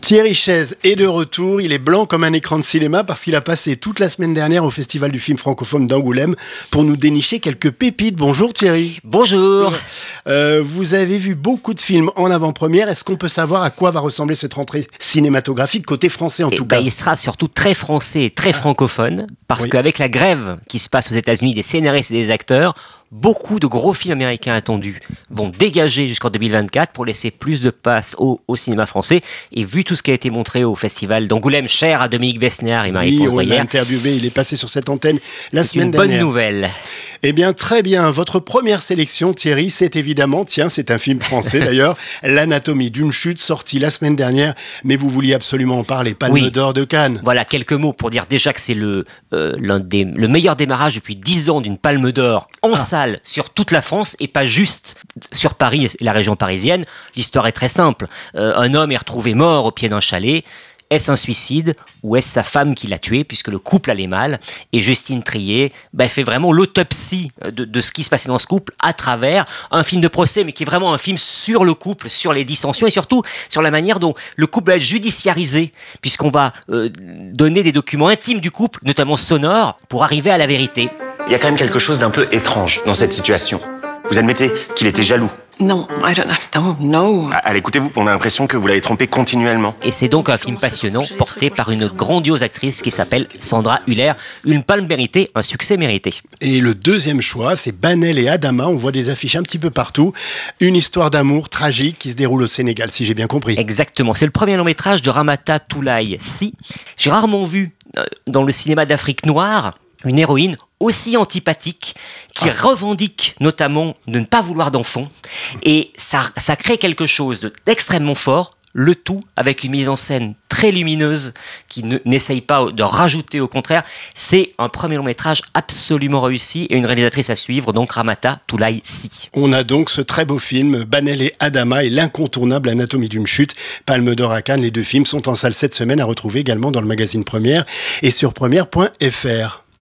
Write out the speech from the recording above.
Thierry Chaise est de retour. Il est blanc comme un écran de cinéma parce qu'il a passé toute la semaine dernière au Festival du film francophone d'Angoulême pour nous dénicher quelques pépites. Bonjour Thierry. Bonjour. Euh, vous avez vu beaucoup de films en avant-première. Est-ce qu'on peut savoir à quoi va ressembler cette rentrée cinématographique côté français en Eh tout ben, cas il sera surtout très français et très francophone parce Oui. qu'avec la grève qui se passe aux États-Unis des scénaristes et des acteurs, beaucoup de gros films américains attendus vont dégager jusqu'en 2024 pour laisser plus de place au, au cinéma français. Et vu tout ce qui a été montré au festival d'Angoulême, cher à Dominique Besnéard et Oui, Marie-Paul on l'a Breyer, interviewé. Il est passé sur cette antenne la semaine une bonne dernière. nouvelle. Eh bien, très bien. Votre première sélection, Thierry, c'est évidemment, tiens, c'est un film français d'ailleurs, L'anatomie d'une chute, sorti la semaine dernière. Mais vous vouliez absolument en parler. Palme Oui. d'or de Cannes. Voilà quelques mots pour dire déjà que c'est le, euh, l'un des, le meilleur démarrage depuis 10 ans d'une palme d'or en salle sur toute la France et pas juste sur Paris et la région parisienne. L'histoire est très simple. Euh, un homme est retrouvé mort au pied d'un chalet. Est-ce un suicide ou est-ce sa femme qui l'a tué puisque le couple allait mal Et Justine Trier bah, fait vraiment l'autopsie de, de ce qui se passait dans ce couple à travers un film de procès, mais qui est vraiment un film sur le couple, sur les dissensions et surtout sur la manière dont le couple va être judiciarisé puisqu'on va euh, donner des documents intimes du couple, notamment sonores, pour arriver à la vérité. Il y a quand même quelque chose d'un peu étrange dans cette situation. Vous admettez qu'il était jaloux. No, I don't know. No, no. Ah, Allez, écoutez-vous, on a l'impression que vous l'avez trompé continuellement. Et c'est donc un film passionnant porté par une grandiose actrice qui s'appelle Sandra Huller. Une palme méritée, un succès mérité. Et le deuxième choix, c'est Banel et Adama. On voit des affiches un petit peu partout. Une histoire d'amour tragique qui se déroule au Sénégal, si j'ai bien compris. Exactement. C'est le premier long métrage de Ramata Toulaye Si. J'ai rarement vu euh, dans le cinéma d'Afrique noire une héroïne aussi antipathique qui revendique notamment de ne pas vouloir d'enfants. Et ça, ça crée quelque chose de- d'extrêmement fort. Le tout avec une mise en scène très lumineuse qui ne- n'essaye pas de rajouter au contraire. C'est un premier long métrage absolument réussi et une réalisatrice à suivre, donc Ramata Toulaye Si. On a donc ce très beau film, Banel et Adama, et l'incontournable Anatomie d'une chute, Palme d'or à Cannes. Les deux films sont en salle cette semaine à retrouver également dans le magazine Première et sur première.fr.